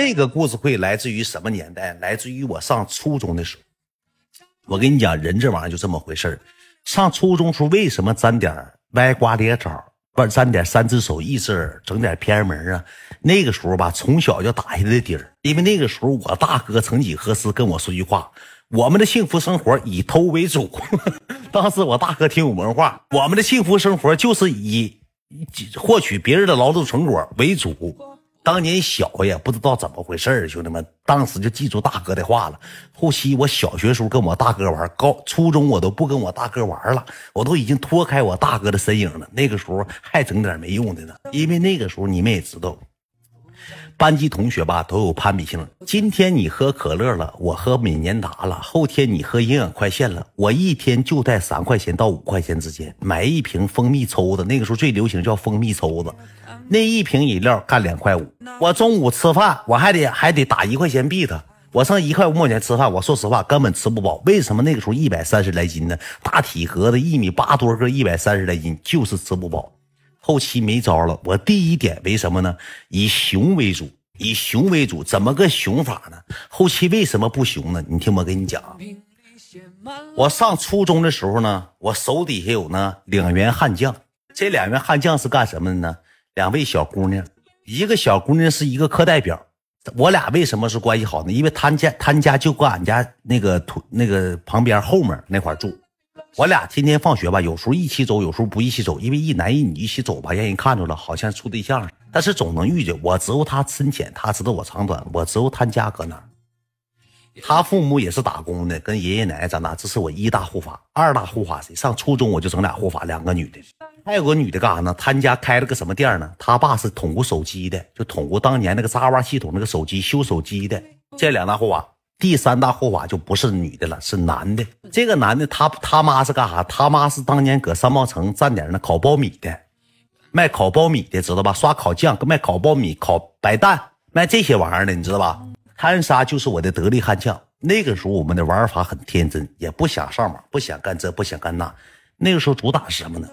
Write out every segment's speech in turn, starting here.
这个故事会来自于什么年代？来自于我上初中的时候。我跟你讲，人这玩意儿就这么回事上初中时候为什么沾点歪瓜裂枣，不沾点三只手一只耳，整点偏门啊？那个时候吧，从小就打下的底儿。因为那个时候我大哥曾几何时跟我说句话：“我们的幸福生活以偷为主。”当时我大哥挺有文化，我们的幸福生活就是以获取别人的劳动成果为主。当年小呀，不知道怎么回事兄弟们，当时就记住大哥的话了。后期我小学时候跟我大哥玩，高初中我都不跟我大哥玩了，我都已经脱开我大哥的身影了。那个时候还整点没用的呢，因为那个时候你们也知道，班级同学吧都有攀比性。今天你喝可乐了，我喝美年达了；后天你喝营养快线了，我一天就在三块钱到五块钱之间买一瓶蜂蜜抽子。那个时候最流行叫蜂蜜抽子。那一瓶饮料干两块五，我中午吃饭我还得还得打一块钱币他，我剩一块五毛钱吃饭，我说实话根本吃不饱。为什么那个时候一百三十来斤呢？大体格子一米八多个，一百三十来斤就是吃不饱。后期没招了，我第一点为什么呢？以熊为主，以熊为主，怎么个熊法呢？后期为什么不熊呢？你听我跟你讲，我上初中的时候呢，我手底下有呢两员悍将，这两员悍将是干什么的呢？两位小姑娘，一个小姑娘是一个课代表，我俩为什么是关系好呢？因为他家他家就搁俺家那个土那个旁边后面那块住，我俩天天放学吧，有时候一起走，有时候不一起走，因为一男一女一起走吧，让人看着了好像处对象，但是总能遇见。我知道他深浅，他知道我长短，我知道他家搁哪。他父母也是打工的，跟爷爷奶奶长大，这是我一大护法。二大护法谁？上初中我就整俩护法，两个女的。还有个女的干啥呢？他家开了个什么店呢？他爸是捅过手机的，就捅过当年那个渣哇系统那个手机修手机的。这两大护法，第三大护法就不是女的了，是男的。这个男的他他妈是干啥？他妈是当年搁三茂城站点那烤苞米的，卖烤苞米的，知道吧？刷烤酱，卖烤苞米、烤白蛋，卖这些玩意儿的，你知道吧？贪杀就是我的得力悍将。那个时候我们的玩法很天真，也不想上网，不想干这，不想干那。那个时候主打是什么呢？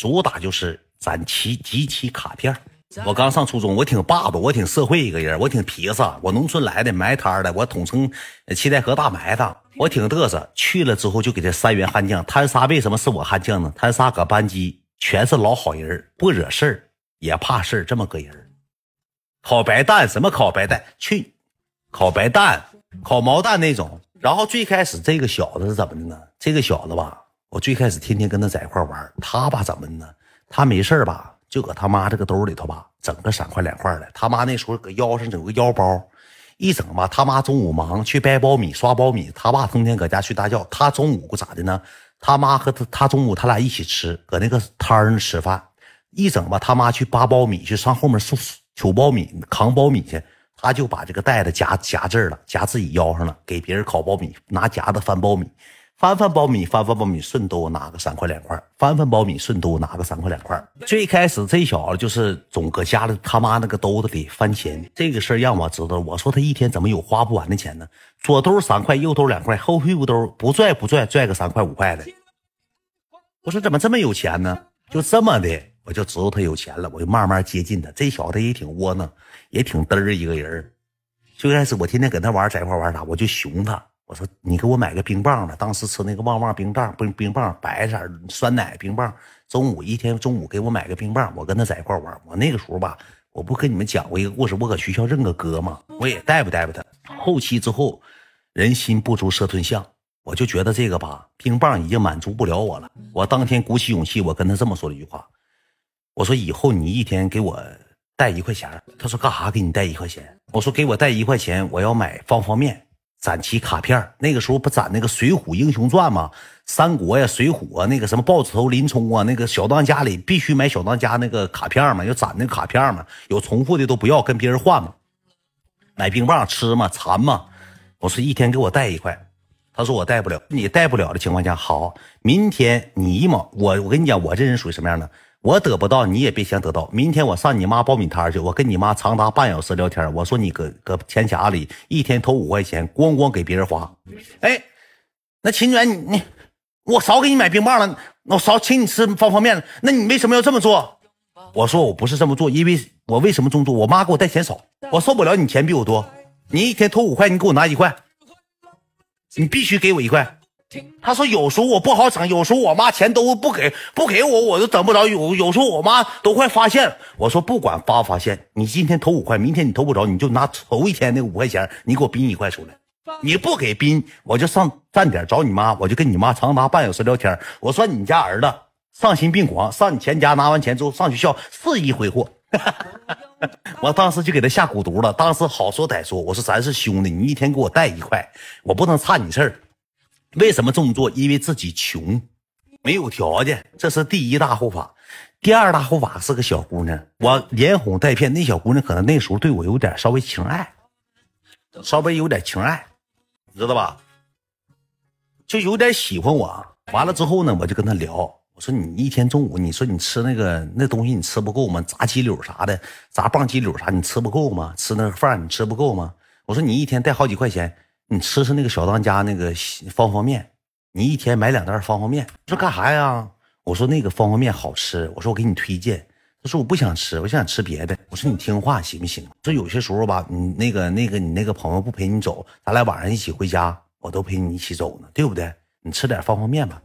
主打就是攒齐集齐卡片。我刚上初中，我挺霸道，我挺社会一个人，我挺皮实。我农村来的，埋摊的，我统称七台河大埋汰。我挺嘚瑟，去了之后就给这三员悍将贪杀。为什么是我悍将呢？贪杀搁班级全是老好人，不惹事儿，也怕事儿，这么个人。烤白蛋，什么烤白蛋？去，烤白蛋，烤毛蛋那种。然后最开始这个小子是怎么的呢？这个小子吧。我最开始天天跟他在一块玩，他吧怎么呢？他没事吧，就搁他妈这个兜里头吧，整个三块两块的。他妈那时候搁腰上整个腰包，一整吧，他妈中午忙去掰苞米、刷苞米，他爸成天搁家睡大觉。他中午咋的呢？他妈和他，他中午他俩一起吃，搁那个摊儿上吃饭。一整吧，他妈去扒苞米，去上后面收取苞米、扛苞米去，他就把这个袋子夹夹这儿了，夹自己腰上了，给别人烤苞米，拿夹子翻苞米。翻翻苞米，翻翻苞米，顺兜拿个三块两块。翻翻苞米，顺兜拿个三块两块。最开始这小子就是总搁家里他妈那个兜子里翻钱，这个事儿让我知道。我说他一天怎么有花不完的钱呢？左兜三块，右兜两块，后屁股兜不拽不拽，拽个三块五块的。我说怎么这么有钱呢？就这么的，我就知道他有钱了。我就慢慢接近他。这小子也挺窝囊，也挺嘚儿一个人。最开始我天天跟他玩，在一块玩啥，我就熊他。我说你给我买个冰棒吧，当时吃那个旺旺冰棒，冰冰棒白色酸奶冰棒。中午一天中午给我买个冰棒，我跟他在一块玩。我那个时候吧，我不跟你们讲过一个故事，我搁学校认个哥嘛？我也带不带不他。后期之后，人心不足蛇吞象，我就觉得这个吧，冰棒已经满足不了我了。我当天鼓起勇气，我跟他这么说了一句话，我说以后你一天给我带一块钱。他说干啥给你带一块钱？我说给我带一块钱，我要买方方面。攒齐卡片那个时候不攒那个《水浒英雄传》吗？三国呀，《水浒》啊，那个什么豹子头林冲啊，那个小当家里必须买小当家那个卡片嘛，要攒那个卡片嘛，有重复的都不要，跟别人换嘛。买冰棒吃嘛，馋嘛。我说一天给我带一块，他说我带不了，你带不了的情况下，好，明天你一毛，我我跟你讲，我这人属于什么样的？我得不到，你也别想得到。明天我上你妈苞米摊去，我跟你妈长达半小时聊天。我说你搁搁钱卡里一天投五块钱，咣咣给别人花。哎，那秦源，你你我少给你买冰棒了，我少请你吃方便面了，那你为什么要这么做？我说我不是这么做，因为我为什么这么做？我妈给我带钱少，我受不了你钱比我多。你一天投五块，你给我拿一块，你必须给我一块。他说有时候我不好整，有时候我妈钱都不给，不给我我都整不着。有有时候我妈都快发现了。我说不管发不发现，你今天投五块，明天你投不着，你就拿头一天那五块钱，你给我冰一块出来。你不给冰，我就上站点找你妈，我就跟你妈长达半小时聊天。我说你家儿子丧心病狂，上你前家拿完钱之后上学校肆意挥霍。我当时就给他下蛊毒了。当时好说歹说，我说咱是兄弟，你一天给我带一块，我不能差你事儿。为什么这么做？因为自己穷，没有条件，这是第一大护法。第二大护法是个小姑娘，我连哄带骗，那小姑娘可能那时候对我有点稍微情爱，稍微有点情爱，你知道吧？就有点喜欢我。完了之后呢，我就跟她聊，我说你一天中午，你说你吃那个那东西，你吃不够吗？炸鸡柳啥的，炸棒鸡柳啥，你吃不够吗？吃那个饭你吃不够吗？我说你一天带好几块钱。你吃吃那个小当家那个方方面，你一天买两袋方方面。说干啥呀？我说那个方方面好吃。我说我给你推荐。他说我不想吃，我想吃别的。我说你听话行不行？说有些时候吧，你那个那个你那个朋友不陪你走，咱俩晚上一起回家，我都陪你一起走呢，对不对？你吃点方便面吧。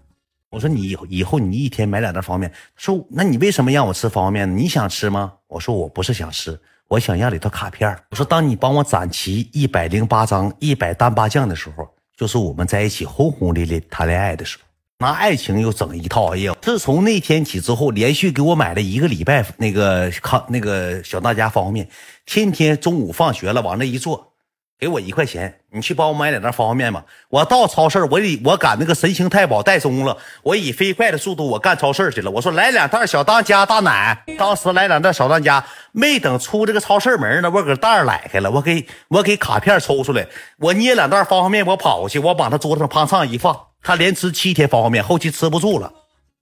我说你以后以后你一天买两袋方便面。说那你为什么让我吃方便面呢？你想吃吗？我说我不是想吃。我想要里头卡片我说，当你帮我攒齐一百零八张一百单八将的时候，就是我们在一起轰轰烈烈谈恋爱的时候。拿爱情又整一套。哎呀，自从那天起之后，连续给我买了一个礼拜那个康那个小当家方便面，天天中午放学了往那一坐。给我一块钱，你去帮我买两袋方便面吧。我到超市，我以我赶那个神行太保带松了，我以飞快的速度我干超市去了。我说来两袋小当家大奶，当时来两袋小当家，没等出这个超市门呢，我搁袋儿来开了，我给我给卡片抽出来，我捏两袋方便面，我跑过去，我往他桌子上啪嚓一放，他连吃七天方便面，后期吃不住了，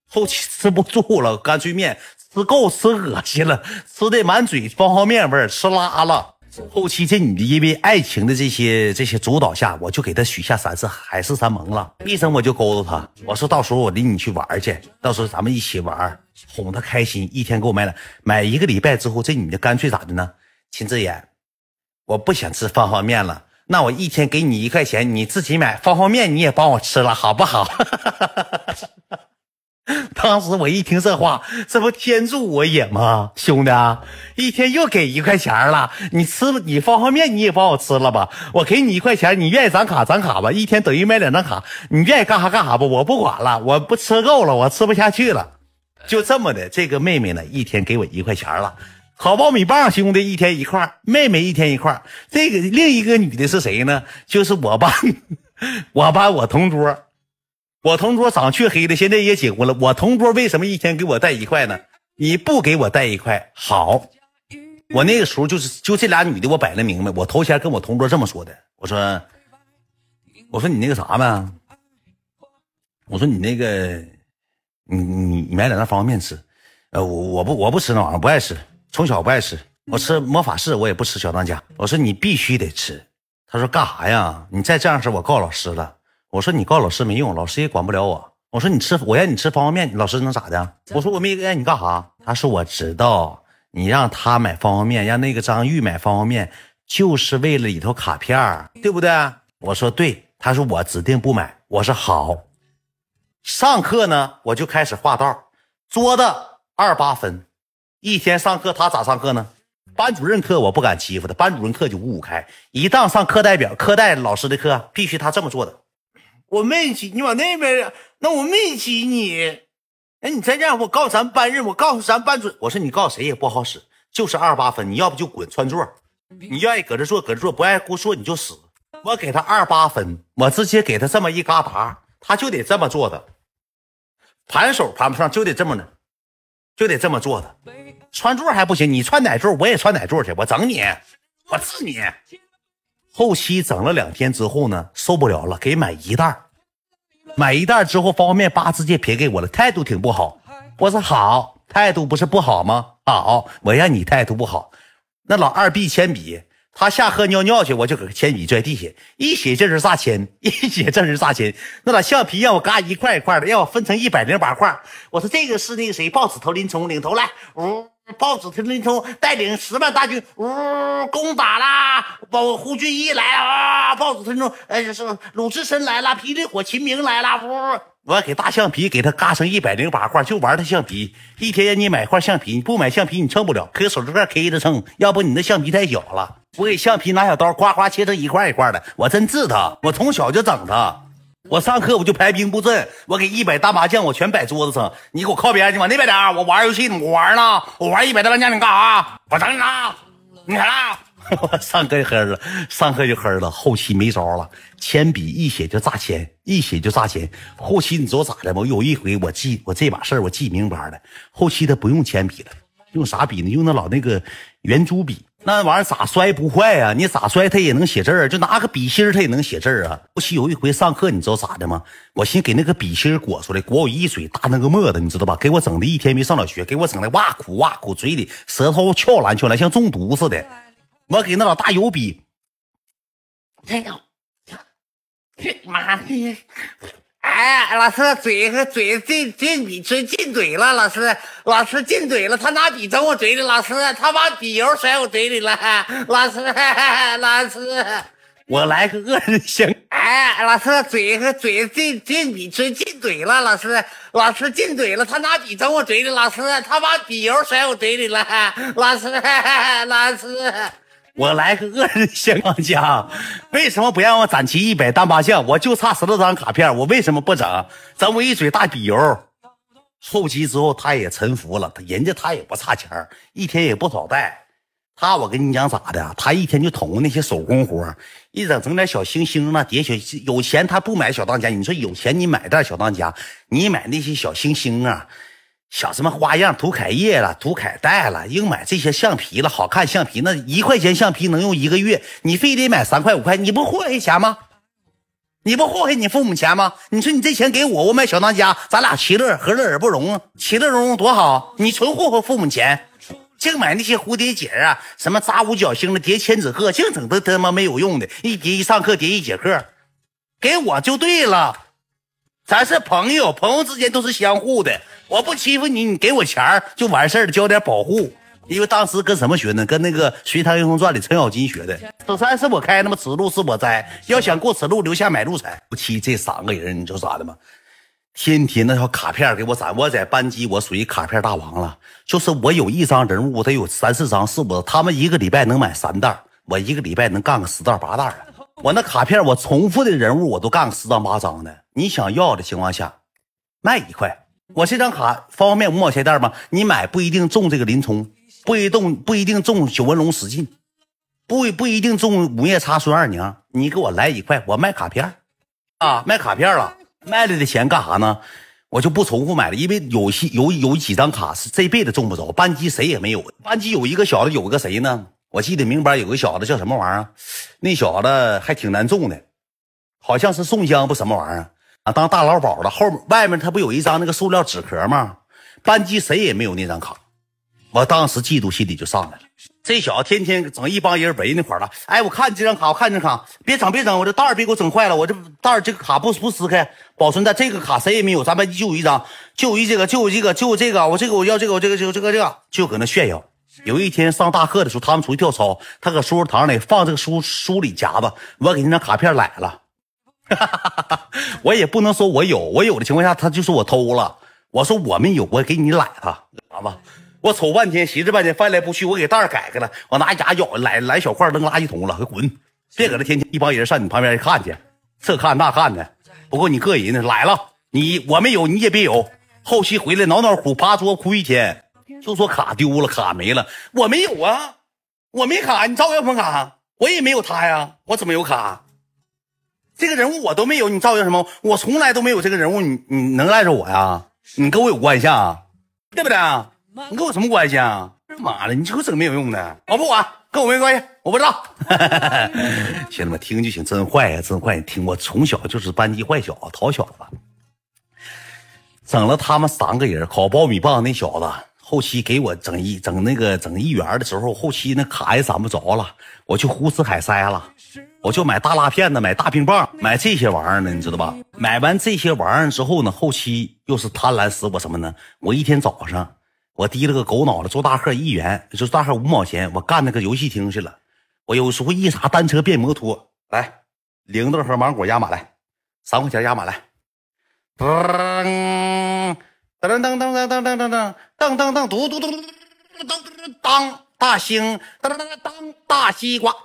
后期吃不住了，干脆面吃够吃恶心了，吃的满嘴方便面味儿，吃拉了。后期这女的因为爱情的这些这些主导下，我就给她许下三次海誓山盟了。一生我就勾搭她，我说到时候我领你去玩去，到时候咱们一起玩，哄她开心。一天给我买了买一个礼拜之后，这女的干脆咋的呢？秦志远，我不想吃方便面了，那我一天给你一块钱，你自己买方便面，你也帮我吃了，好不好？当时我一听这话，这不天助我也吗？兄弟，一天又给一块钱了，你吃你方便面你也帮我吃了吧？我给你一块钱，你愿意攒卡攒卡吧？一天等于买两张卡，你愿意干啥干啥吧？我不管了，我不吃够了，我吃不下去了，就这么的。这个妹妹呢，一天给我一块钱了，好苞米棒，兄弟一天一块，妹妹一天一块。这个另一个女的是谁呢？就是我班，我班我同桌。我同桌长黢黑的，现在也结婚了。我同桌为什么一天给我带一块呢？你不给我带一块，好。我那个时候就是就这俩女的，我摆了明白。我头前跟我同桌这么说的，我说，我说你那个啥呗？我说你那个，你你买两袋方便面吃。呃，我我不我不吃那玩意儿，不爱吃，从小不爱吃。我吃魔法士，我也不吃小当家。我说你必须得吃。他说干啥呀？你再这样式，我告老师了。我说你告老师没用，老师也管不了我。我说你吃，我让你吃方便面，老师能咋的？我说我没让你干啥。他说我知道，你让他买方便面，让那个张玉买方便面，就是为了里头卡片对不对？我说对。他说我指定不买。我说好。上课呢，我就开始画道，桌子二八分。一天上课他咋上课呢？班主任课我不敢欺负他，班主任课就五五开。一档上课代表课代老师的课，必须他这么做的。我没挤，你往那边那我没挤你。哎，你再这样，我告诉咱班任，我告诉咱班主，我说你告诉谁也不好使，就是二八分。你要不就滚穿座，你愿意搁这坐搁这坐，不爱搁坐你就死。我给他二八分，我直接给他这么一嘎达，他就得这么做的，盘手盘不上，就得这么的，就得这么做的。穿座还不行，你穿哪座我也穿哪座去，我整你，我治你。后期整了两天之后呢，受不了了，给买一袋买一袋之后，方便面叭直接撇给我了，态度挺不好。我说好，态度不是不好吗？好，我让你态度不好。那老二 B 铅笔，他下课尿尿去，我就搁铅笔拽地下，一写这是啥铅？一写这是啥铅？那把橡皮让我嘎一块一块的，让我分成一百零八块。我说这个是那个谁，豹子头林冲领头来，呜，豹子头林冲带领十万大军，呜，攻打啦！包胡俊义来了啊！报纸头林冲，哎，是鲁智深来了，霹雳火秦明来了，呜。我给大橡皮给他嘎成一百零八块，就玩他橡皮。一天让你买块橡皮，你不买橡皮你蹭不了，可手指盖 K 着蹭。要不你那橡皮太小了。我给橡皮拿小刀，夸夸切成一块一块的。我真治他，我从小就整他。我上课我就排兵布阵，我给一百大麻将我全摆桌子上。你给我靠边去，往那边点。我玩游戏呢，我玩呢，我玩一百大麻将，你干啥？我整你呢，你来了。我上课就黑了，上课就黑了，后期没招了，铅笔一写就炸铅，一写就炸铅。后期你知道咋的吗？我有一回我记我这把事儿我记明白了，后期他不用铅笔了，用啥笔呢？用那老那个圆珠笔，那玩意儿咋摔不坏呀？你咋摔它也能写字儿，就拿个笔芯儿它也能写字儿啊。尤其有一回上课你知道咋的吗？我寻给那个笔芯儿裹出来，裹我一嘴大那个沫子，你知道吧？给我整的一天没上了学，给我整的哇苦哇苦，嘴里舌头翘蓝翘蓝，像中毒似的。我给那老大油笔，哎呦，妈的！哎，老师嘴和嘴进进笔进进嘴了，老师老师进嘴了，他拿笔整我嘴里，老师他把笔油甩我嘴里了，老师老师，我来个恶人先。哎，老师嘴和嘴进进笔进进嘴了，老师老师进嘴了，他拿笔整我嘴里，老师他把笔油甩我嘴里了，老师老师。我来个恶人先当家，为什么不让我攒齐一百单八将？我就差十多张卡片，我为什么不整？整我一嘴大笔油。后期之后他也臣服了，他人家他也不差钱一天也不少带。他我跟你讲咋的？他一天就捅那些手工活，一整整点小星星啊，叠小有钱他不买小当家。你说有钱你买点小当家，你买那些小星星啊。小什么花样涂凯叶了，涂凯带了，硬买这些橡皮了，好看橡皮那一块钱橡皮能用一个月，你非得买三块五块，你不祸害钱吗？你不祸害你父母钱吗？你说你这钱给我，我买小当家，咱俩其乐何乐而不融啊？其乐融融多好，你纯祸害父母钱，净买那些蝴蝶结啊，什么扎五角星的，叠千纸鹤，净整的他妈没有用的，一叠一上课叠一节课，给我就对了，咱是朋友，朋友之间都是相互的。我不欺负你，你给我钱就完事儿了，交点保护。因为当时跟什么学呢？跟那个《隋唐英雄传》里程咬金学的。此山是我开那么？此路是我栽。要想过此路，留下买路财。夫妻这三个人，你知道咋的吗？天天那条卡片给我攒。我在班级，我属于卡片大王了。就是我有一张人物，得有三四张，是我他们一个礼拜能买三袋，我一个礼拜能干个十袋八袋的。我那卡片，我重复的人物我都干个十张八张的。你想要的情况下，卖一块。我这张卡方便面五毛钱袋吗？你买不一定中这个林冲，不一定不一定中九纹龙史进，不不一定中午夜叉孙二娘。你给我来一块，我卖卡片啊，卖卡片了，卖了的钱干啥呢？我就不重复买了，因为有些有有几张卡是这辈子中不着，班级谁也没有。班级有一个小子，有个谁呢？我记得明班，有个小子叫什么玩意儿？那小子还挺难中的，好像是宋江不什么玩意儿。啊，当大老鸨了，后面外面他不有一张那个塑料纸壳吗？班级谁也没有那张卡，我当时嫉妒心理就上来了。这小子天天整一帮人围那块了，哎，我看你这张卡，我看这张卡，别整别整，我这袋儿别给我整坏了，我这袋儿这个卡不不撕开，保存在这个卡谁也没有，咱班级就有一张，就一这个，就有这个，就这个，我这个我要这个，我这个就这个这个，就搁那炫耀。有一天上大课的时候，他们出去跳操，他搁书桌堂里放这个书书里夹子，我给那张卡片来了。我也不能说我有，我有的情况下，他就说我偷了。我说我没有，我给你揽他，啥吧？我瞅半天，寻思半天，翻来覆去，我给袋改开了，我拿牙咬，来来小块扔垃圾桶了，给滚！别搁这天天一帮人上你旁边看去，这看那看的。不过你个人呢，来了，你我没有，你也别有。后期回来挠挠哭，趴桌哭一天，就说卡丢了，卡没了，我没有啊，我没卡，你找我要什么卡？我也没有他呀，我怎么有卡？这个人物我都没有，你造谣什么？我从来都没有这个人物，你你能赖着我呀？你跟我有关系啊？对不对？你跟我什么关系啊？妈的，你给我整没有用的，我不管，跟我没关系，我不知道。兄弟们听就行，真坏呀，真坏！你听，我从小就是班级坏小子，淘小子，整了他们三个人烤苞米棒那小子。后期给我整一整那个整一元的时候，后期那卡也攒不着了，我去胡吃海塞了，我就买大辣片子，买大冰棒，买这些玩意儿呢，你知道吧？买完这些玩意儿之后呢，后期又是贪婪使我什么呢？我一天早上我提了个狗脑袋做大贺一元，就大贺五毛钱，我干那个游戏厅去了。我有时候一啥单车变摩托，来铃铛和芒果压马来，三块钱压马来，噔。噔噔噔噔噔噔噔噔噔噔噔，嘟嘟嘟嘟嘟噔当大兴，噔噔噔当大西瓜，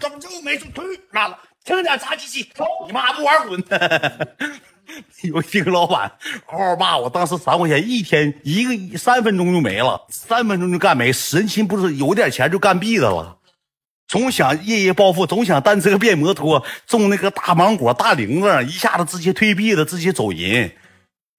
怎么就没出去？妈了，听点炸鸡鸡，你妈不玩滚！有一个老板嗷嗷骂我，当时三块钱一天，一个三分钟就没了，三分钟就干没，神心不是有点钱就干闭的了。总想夜夜暴富，总想单车变摩托，中那个大芒果、大铃子，一下子直接退币了，直接走人。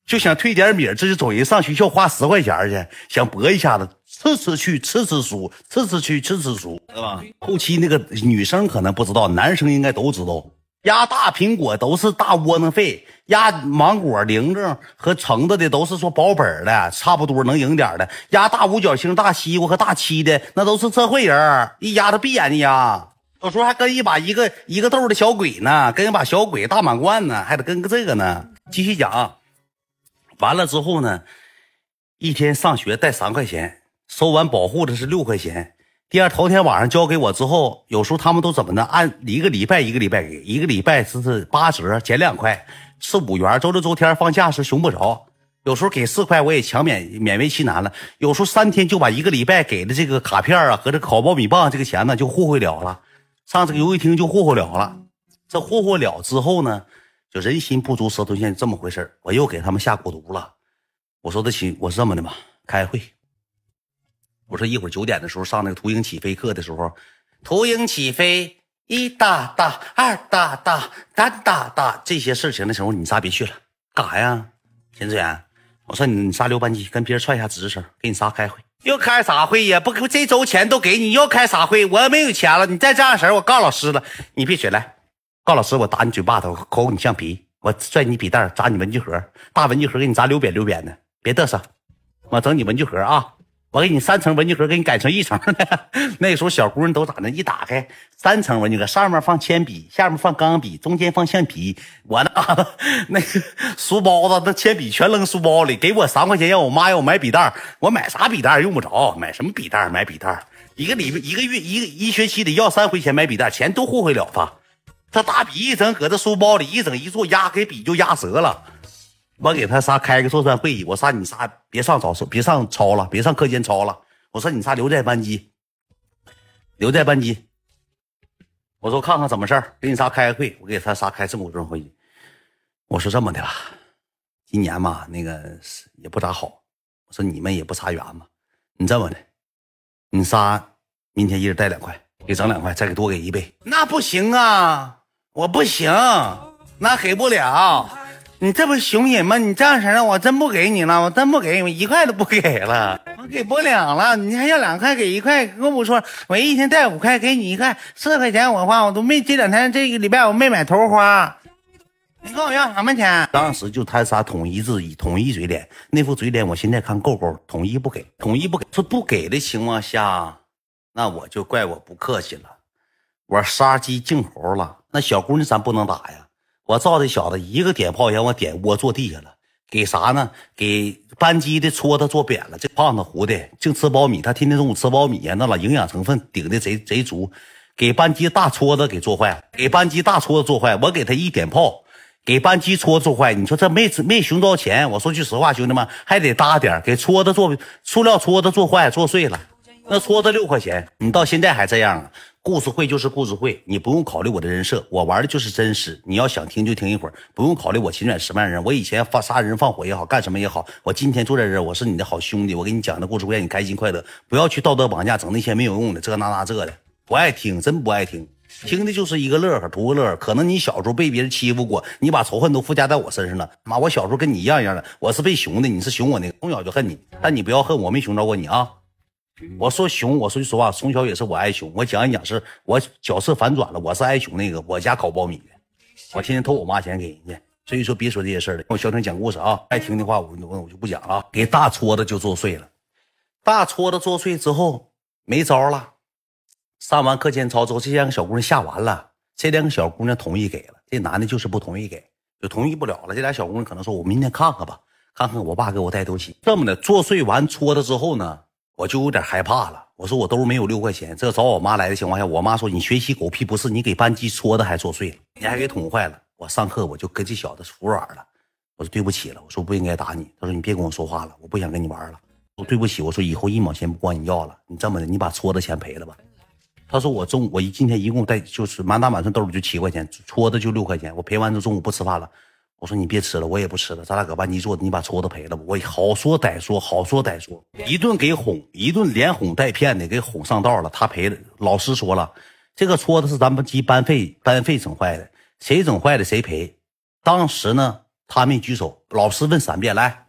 就想退点米，直接走人上学校花十块钱去，想搏一下子，次次去，次次输，次次去，次次输，是吧？后期那个女生可能不知道，男生应该都知道，压大苹果都是大窝囊废，压芒果、铃铛和橙子的都是说保本的，差不多能赢点的。压大五角星、大西瓜和大七的那都是社会人，一压他闭眼睛压，有时候还跟一把一个一个豆的小鬼呢，跟一把小鬼大满贯呢，还得跟个这个呢。继续讲。完了之后呢，一天上学带三块钱，收完保护的是六块钱。第二头天晚上交给我之后，有时候他们都怎么的？按一个礼拜一个礼拜给，一个礼拜是是八折减两块，是五元。周六周天放假是熊不着，有时候给四块我也强勉勉为其难了。有时候三天就把一个礼拜给的这个卡片啊和这烤苞米棒这个钱呢就霍霍了了，上这个游戏厅就霍霍了了。这霍霍了之后呢？就人心不足蛇吞象，这么回事我又给他们下蛊毒了。我说的行，我是这么的吧，开会。我说一会儿九点的时候上那个图鹰起飞课的时候，图鹰起飞，一哒哒，二哒哒，三哒哒，这些事情的时候，你仨别去了，干啥呀？秦志远，我说你你仨留班级，跟别人串一下职称，给你仨开会。又开啥会呀？不，这周钱都给你，又开啥会？我没有钱了，你再这样式我告老师了。你闭嘴来。告老师，我打你嘴巴子，抠你橡皮，我拽你笔袋，砸你文具盒，大文具盒给你砸溜扁溜扁的，别嘚瑟，我整你文具盒啊！我给你三层文具盒，给你改成一层的。那时候小姑娘都咋的？一打开三层文具盒，上面放铅笔，下面放钢笔，中间放橡皮。我那 那个书包子，那铅笔全扔书包里。给我三块钱，让我妈让我买笔袋，我买啥笔袋？用不着，买什么笔袋？买笔袋，一个礼拜一个月一个一学期得要三回钱买笔袋，钱都霍霍了他。这大笔一整，搁这书包里一整一坐，压给笔就压折了。我给他仨开个座谈会议，我说你仨别上早别上操了，别上课间操了。我说你仨留在班级，留在班级。我说看看怎么事儿，给你仨开个会。我给他仨开正股正会议。我说这么的吧，今年嘛，那个也不咋好。我说你们也不差远嘛，你这么的，你仨明天一人带两块，给整两块，再给多给一倍。那不行啊。我不行，那给不了。你这不熊人吗？你这样式的，我真不给你了，我真不给你，一块都不给了，我给不了了。你还要两块，给一块，跟我说，我一天带五块，给你一块，四块钱我花，我都没这两天这个礼拜我没买头花。你跟我要什么钱？当时就他仨统一自己，统一嘴脸，那副嘴脸我现在看够够，统一不给，统一不给。说不给的情况下，那我就怪我不客气了，我杀鸡儆猴了。那小姑娘咱不能打呀！我照这小子一个点炮让我点窝坐地下了，给啥呢？给班级的戳他坐扁了。这胖子糊的净吃苞米，他天天中午吃苞米呀，那老营养成分顶的贼贼足。给班级大戳子给做坏了，给班级大戳子做坏。我给他一点炮，给班级戳做坏。你说这没没寻着钱？我说句实话，兄弟们还得搭点，给戳子做塑料戳子做坏做碎了。那戳子六块钱，你到现在还这样？故事会就是故事会，你不用考虑我的人设，我玩的就是真实。你要想听就听一会儿，不用考虑我秦远十万人。我以前放杀人放火也好，干什么也好，我今天坐在这儿，我是你的好兄弟。我给你讲的故事会让你开心快乐，不要去道德绑架，整那些没有用的这那那这的，不爱听，真不爱听。听的就是一个乐呵，图个乐呵。可能你小时候被别人欺负过，你把仇恨都附加在我身上了。妈，我小时候跟你一样一样的，我是被熊的，你是熊我那个，从小就恨你，但你不要恨我，没熊着过你啊。我说熊，我说句实话，从小也是我爱熊。我讲一讲，是我角色反转了，我是爱熊那个，我家烤苞米的，我天天偷我妈钱给人家。所以说别说这些事了，我小听讲故事啊，爱听的话我我我就不讲了。给大戳子就作祟了，大戳子作祟之后没招了。上完课间操之后，这两个小姑娘下完了，这两个小姑娘同意给了，这男的就是不同意给，就同意不了了。这俩小姑娘可能说：“我明天看看吧，看看我爸给我带东西。”这么的作祟完戳子之后呢，我就有点害怕了。我说我兜没有六块钱，这找我妈来的情况下，我妈说你学习狗屁不是，你给班级戳的还做碎了，你还给捅坏了。我上课我就跟这小子服软了，我说对不起了，我说不应该打你。他说你别跟我说话了，我不想跟你玩了。我对不起，我说以后一毛钱不管你要了，你这么的，你把戳的钱赔了吧。他说我中午我一今天一共带就是满打满算兜里就七块钱，戳的就六块钱，我赔完之后中午不吃饭了。我说你别吃了，我也不吃了，咱俩搁班级坐，你把桌子赔了吧。我好说歹说，好说歹说，一顿给哄，一顿连哄带骗的给哄上道了。他赔了，老师说了，这个桌子是咱们级班费班费整坏的，谁整坏的谁赔。当时呢，他没举手，老师问三遍，来，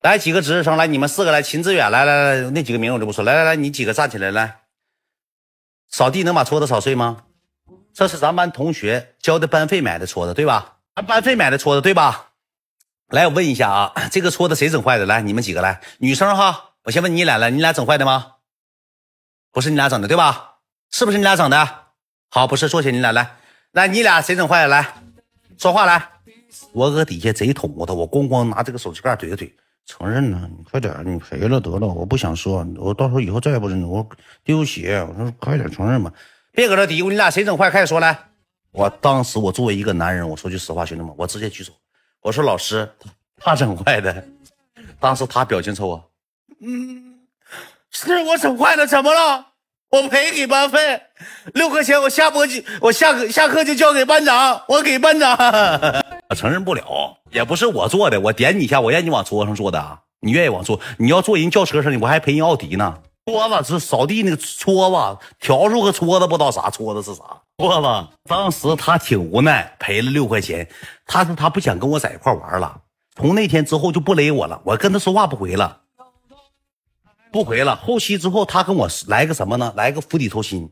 来几个值日生，来你们四个来，秦志远，来来来，那几个名我就不说，来来来，你几个站起来，来，扫地能把桌子扫碎吗？这是咱班同学交的班费买的桌子，对吧？班费买的戳子对吧？来，我问一下啊，这个戳子谁整坏的？来，你们几个来，女生哈，我先问你俩来，你俩整坏的吗？不是你俩整的对吧？是不是你俩整的？好，不是，坐下，你俩来，来，你俩谁整坏的？来，说话来。我搁底下贼捅咕他，我咣咣拿这个手机盖怼他怼，承认呢，你快点，你赔了得了，我不想说，我到时候以后再也不认我丢鞋。我说快点承认吧，别搁这嘀咕，你俩谁整坏？开始说来。我当时我作为一个男人，我说句实话，兄弟们，我直接举手，我说老师，他整坏的。当时他表情抽啊，嗯，是我整坏的，怎么了？我赔给班费六块钱，我下播就我下课下课就交给班长，我给班长。我承认不了，也不是我做的，我点你一下，我让你往桌上坐的啊，你愿意往坐，你要坐人轿车上，我还赔人奥迪呢。搓子是扫地那个搓子，笤帚和搓子不知道啥，搓子是啥？过了。当时他挺无奈，赔了六块钱。他说他不想跟我在一块玩了。从那天之后就不勒我了，我跟他说话不回了，不回了。后期之后他跟我来个什么呢？来个釜底抽薪。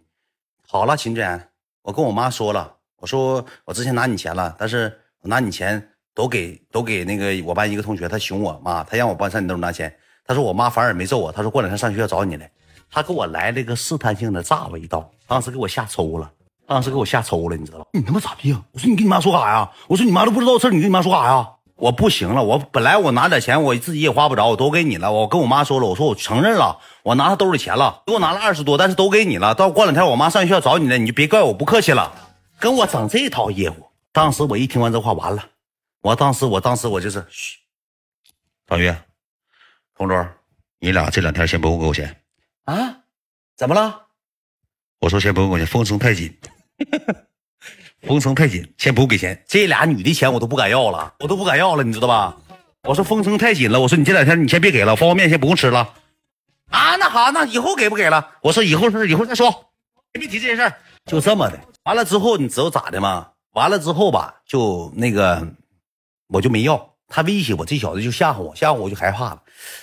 好了，秦真，我跟我妈说了，我说我之前拿你钱了，但是我拿你钱都给都给那个我班一个同学，他熊我妈，他让我帮上你那拿钱。他说我妈反而没揍我，他说过两天上学校找你来，他给我来了一个试探性的炸我一刀，当时给我吓抽了，当时给我吓抽了，你知道吧？你他妈咋地？我说你跟你妈说啥呀？我说你妈都不知道事你跟你妈说啥呀？我不行了，我本来我拿点钱我自己也花不着，我都给你了，我跟我妈说了，我说我承认了，我拿他兜里钱了，给我拿了二十多，但是都给你了。到过两天我妈上学校找你了，你就别怪我不客气了，跟我整这套业务。当时我一听完这话，完了，我当时我当时我就是嘘，大约。同桌，你俩这两天先不用给我钱啊？怎么了？我说先不用给我钱，风声太紧，封城太紧，先不用给钱。这俩女的钱我都不敢要了，我都不敢要了，你知道吧？我说封城太紧了，我说你这两天你先别给了，方便面先不用吃了啊。那好，那以后给不给了？我说以后事以后再说，别提这件事儿。就这么的，完了之后你知道咋的吗？完了之后吧，就那个我就没要。他威胁我，这小子就吓唬我，吓唬我就害怕了。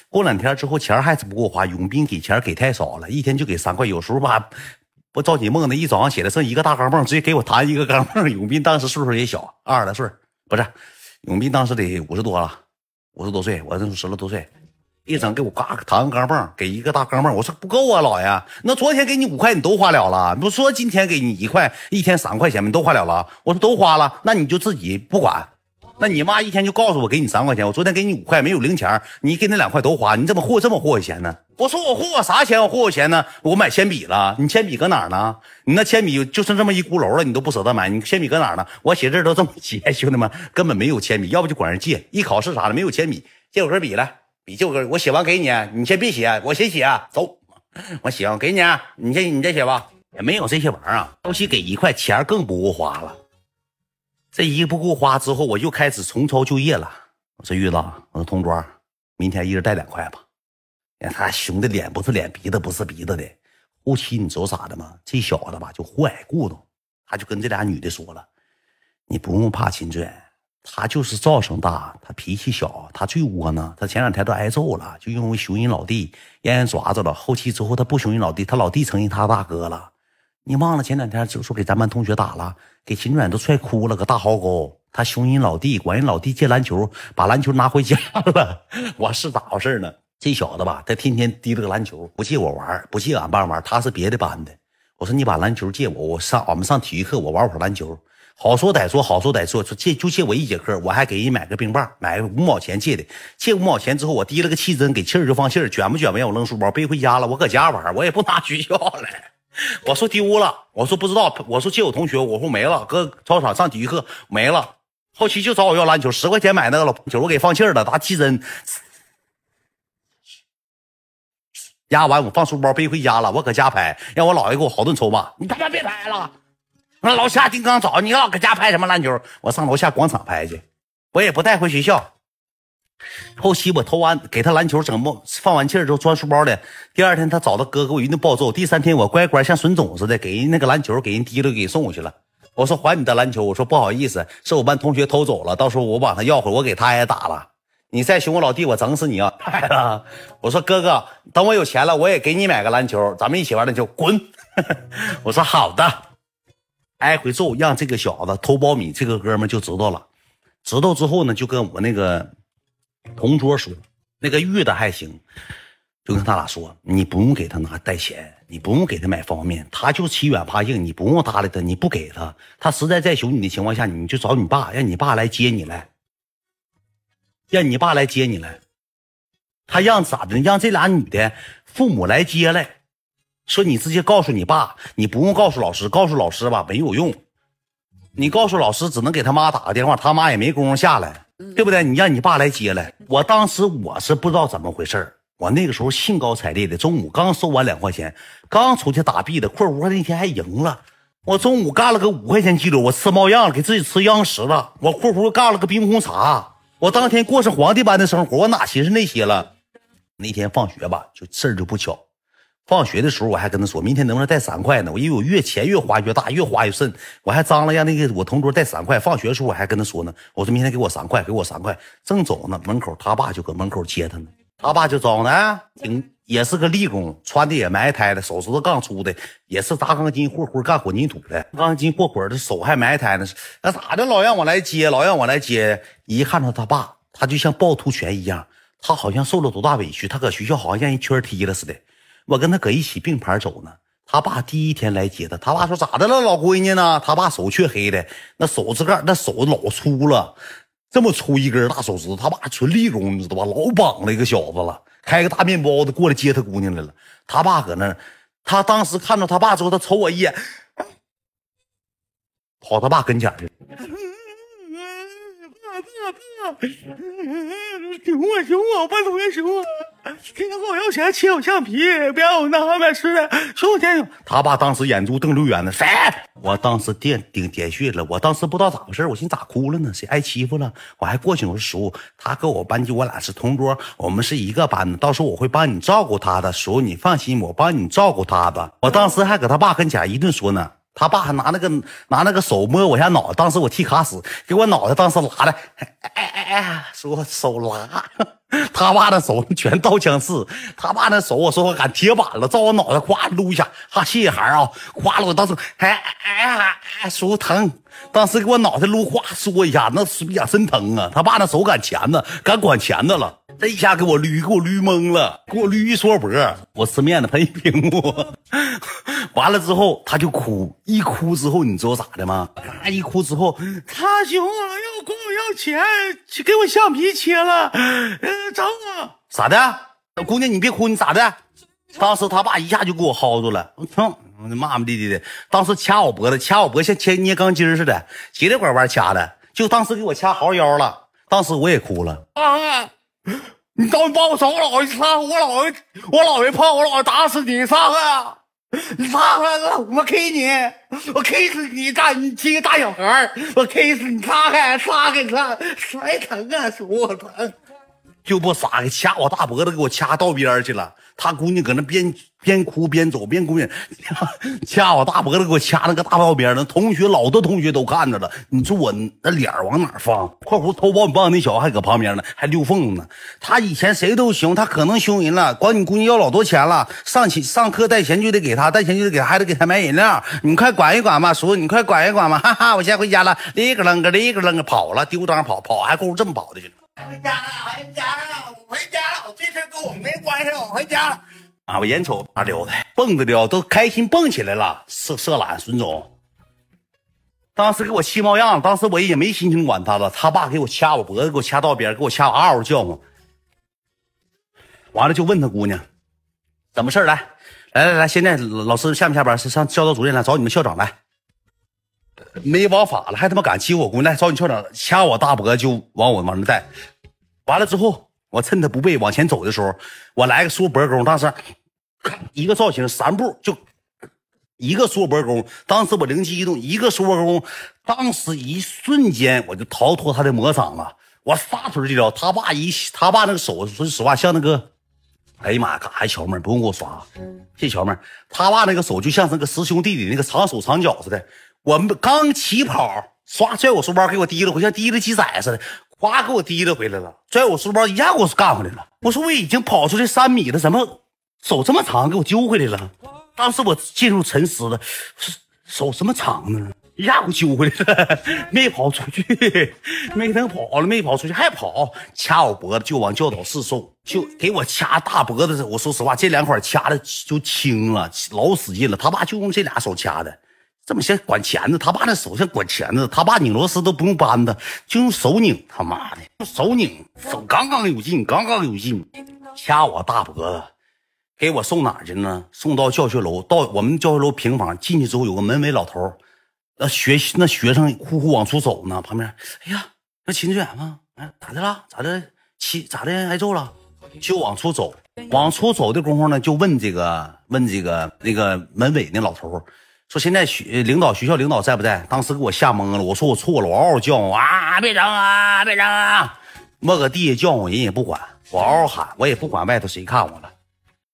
过两天之后，钱还是不够花。永斌给钱给太少了，一天就给三块。有时候吧，不着急梦的，一早上起来剩一个大钢镚，直接给我弹一个钢镚。永斌当时岁数也小，二十来岁，不是，永斌当时得五十多了，五十多岁，我那十来多岁，一整给我嘎弹个钢镚，给一个大钢镚。我说不够啊，老爷，那昨天给你五块，你都花了了。不说今天给你一块，一天三块钱你都花了了。我说都花了，那你就自己不管。那你妈一天就告诉我给你三块钱，我昨天给你五块，没有零钱，你给那两块都花，你怎么货这么货我钱呢？我说我货我啥钱？我货我钱呢？我买铅笔了，你铅笔搁哪儿呢？你那铅笔就剩这么一轱辘了，你都不舍得买，你铅笔搁哪儿呢？我写字都这么写，兄弟们根本没有铅笔，要不就管人借，一考试啥的没有铅笔，借我根笔来，笔借我根，我写完给你，你先别写，我先写，走，我写完给你，你先你再写吧，也没有这些玩意儿，东西给一块钱更不够花了。这一不够花之后，我又开始重操旧业了。我说玉子，我说同桌，明天一人带两块吧。你看他熊的脸不是脸，鼻子不是鼻子的。后期你知道咋的吗？这小子吧就坏骨头，他就跟这俩女的说了：“你不用怕秦志远，他就是噪声大，他脾气小，他最窝囊。他前两天都挨揍了，就因为熊人老弟让人抓着了。后期之后他不熊人老弟，他老弟承认他大哥了。”你忘了前两天就说给咱班同学打了，给秦远都踹哭了，个大壕沟。他熊人老弟管人老弟借篮球，把篮球拿回家了。我是咋回事呢？这小子吧，他天天提了个篮球，不借我玩，不借俺班玩，他是别的班的。我说你把篮球借我，我上俺们上体育课，我玩会儿篮球。好说歹说，好说歹说，说借就借我一节课，我还给人买个冰棒，买五毛钱借的。借五毛钱之后，我提了个气针，给气儿就放气儿，卷不卷没有，我扔书包背回家了。我搁家玩，我也不拿学校了。我说丢了，我说不知道，我说借我同学，我说没了，搁操场上体育课没了。后期就找我要篮球，十块钱买那个老球，我给放气儿了，打气针。压完我放书包背回家了，我搁家拍，让我姥爷给我好顿抽骂。你他妈别拍了，那楼下丁刚找你老搁家拍什么篮球？我上楼下广场拍去，我也不带回学校。后期我投完给他篮球整不放完气儿之后装书包的，第二天他找他哥给我一顿暴揍。第三天我乖乖像孙总似的给人那个篮球给人提溜给送过去了。我说还你的篮球，我说不好意思，是我班同学偷走了，到时候我把他要回，我给他也打了。你再凶我老弟，我整死你啊！我说哥哥，等我有钱了，我也给你买个篮球，咱们一起玩篮球。滚！我说好的。挨回揍，让这个小子偷苞米，这个哥们就知道了。知道之后呢，就跟我那个同桌说，那个玉的还行，就跟他俩说，你不用给他拿带钱，你不用给他买方便面，他就欺软怕硬，你不用搭理他，你不给他，他实在再求你的情况下，你就找你爸，让你爸来接你来。让你爸来接你来，他让咋的？让这俩女的父母来接来，说你直接告诉你爸，你不用告诉老师，告诉老师吧没有用，你告诉老师只能给他妈打个电话，他妈也没工夫下来，对不对？你让你爸来接来。我当时我是不知道怎么回事我那个时候兴高采烈的，中午刚收完两块钱，刚出去打币的，括弧那天还赢了，我中午干了个五块钱记录，我吃冒样了，给自己吃央食了，我括弧干了个冰红茶。我当天过上皇帝般的生活，我哪寻思那些了？那天放学吧，就事儿就不巧。放学的时候，我还跟他说，明天能不能带三块呢？我因为我越钱越花越大，越花越深，我还张罗让那个我同桌带三块。放学的时候，我还跟他说呢，我说明天给我三块，给我三块。正走呢，门口他爸就搁门口接他呢。他爸就招呢，挺也是个力工，穿的也埋汰的，手指头杠粗的，也是砸钢筋、霍霍干混凝土的，钢筋霍霍的手还埋汰呢。那咋的？老让我来接，老让我来接。一看到他爸，他就像趵突泉一样，他好像受了多大委屈，他搁学校好像让人圈踢了似的。我跟他搁一起并排走呢。他爸第一天来接他，他爸说咋的了，老闺女呢？他爸手却黑的，那手指盖那手老粗了，这么粗一根大手指。他爸纯力工，你知道吧？老绑了一个小子了，开个大面包子过来接他姑娘来了。他爸搁那，他当时看到他爸之后，他瞅我一眼，跑他爸跟前去了。熊我熊我，班同学熊我，天天跟我要钱，切我橡皮，不让我拿买吃的，熊天他爸当时眼珠瞪溜圆的，谁？我当时电顶电穴了，我当时不知道咋回事，我寻思咋哭了呢？谁挨欺负了？我还过去我说叔，他跟我班级我俩是同桌，我们是一个班的，到时候我会帮你照顾他的，叔你放心，我帮你照顾他的。我当时还搁他爸跟前一顿说呢。他爸还拿那个拿那个手摸我下脑袋，当时我替卡死，给我脑袋当时拉的，哎哎哎，说手拉，他爸的手全刀枪刺，他爸那手我说我敢铁板了，照我脑袋咵撸一下，哈谢谢孩啊，咵了我当时哎哎哎说疼，当时给我脑袋撸咵说一下，那是呀真疼啊，他爸那手赶钳子，敢管钳子了。这一下给我捋，给我捋懵了，给我捋一缩脖，我吃面子喷一屏幕，完了之后他就哭，一哭之后你知道咋的吗？他一哭之后，他兄啊要管我要钱，去给我橡皮切了，嗯，整我咋的？姑娘你别哭，你咋的？当时他爸一下就给我薅住了，我操，骂骂咧咧的，当时掐我脖子，掐我脖子像切捏钢筋似的，急里拐弯掐的，就当时给我掐好腰了，当时我也哭了。啊你找你帮我找我姥爷上，我姥爷我姥爷怕我姥爷打死你，上啊！你上开我，我 K 你，我 K 死你大你七个大小孩我 K 死你，撒开撒开撒，摔疼啊？手我疼，就不撒开掐我大脖子，给我掐到边去了。他姑娘搁那边边哭边走边姑娘掐我大脖子，给我掐了个大道边呢。同学老多同学都看着了，你说我那脸往哪放？括弧偷苞米棒那小子还搁旁边呢，还溜缝呢。他以前谁都凶，他可能凶人了，管你姑娘要老多钱了。上起上课带钱就得给他，带钱就得给他，还得给他买饮料。你快管一管吧，叔，你快管一管吧。哈哈，我先回家了，里个楞个里个楞个跑了，丢当跑跑还够这么跑的。回家了，回家了。我回家了，这事跟我没关系，我回家了。啊，我眼瞅啊溜的，蹦的了，都开心蹦起来了。色色懒孙总，当时给我气冒样，当时我也没心情管他了。他爸给我掐我脖子，给我掐到边，给我掐嗷嗷叫唤。完了就问他姑娘，怎么事来？来来来，现在老师下没下班？是上教导主任来找你们校长来。没王法了，还他妈敢欺负我姑娘？来找你校长，掐我大脖子就往我往那带。完了之后，我趁他不备往前走的时候，我来个缩脖功，当时一个造型三步就一个缩脖功。当时我灵机一动，一个缩脖功，当时一瞬间我就逃脱他的魔掌了。我撒腿就撩他爸一他爸那个手，说实话像那个。哎呀妈呀，干啥呀，乔妹不用给我刷，谢谢乔妹他爸那个手就像那个师兄弟弟那个长手长脚似的。我们刚起跑，唰拽我书包给我提了回，像提了鸡仔似的，哗给我提了回来了。拽我书包一下给我干回来了。我说我已经跑出去三米了，怎么手这么长给我揪回来了？当时我进入沉思了，手什么长呢？一下给我揪回来了，没跑出去，没能跑了，没跑出去还跑，掐我脖子就往教导室送，就给我掐大脖子。我说实话，这两块掐的就轻了，老使劲了。他爸就用这俩手掐的，这么像管钳子。他爸那手像管钳子，他爸拧螺丝都不用扳的，就用手拧。他妈的，用手拧，手刚刚有劲，刚刚有劲，掐我大脖子，给我送哪去呢？送到教学楼，到我们教学楼平房进去之后，有个门卫老头。那学那学生呼呼往出走呢，旁边，哎呀，那秦志远吗？哎，咋的了？咋的？气咋的？挨揍了？就往出走，往出走的功夫呢，就问这个问这个那个门卫那老头说现在学领导学校领导在不在？当时给我吓懵了，我说我错了，我嗷嗷叫啊，别扔啊，别扔啊，摸个地下叫唤人也不管，我嗷嗷喊，我也不管外头谁看我了。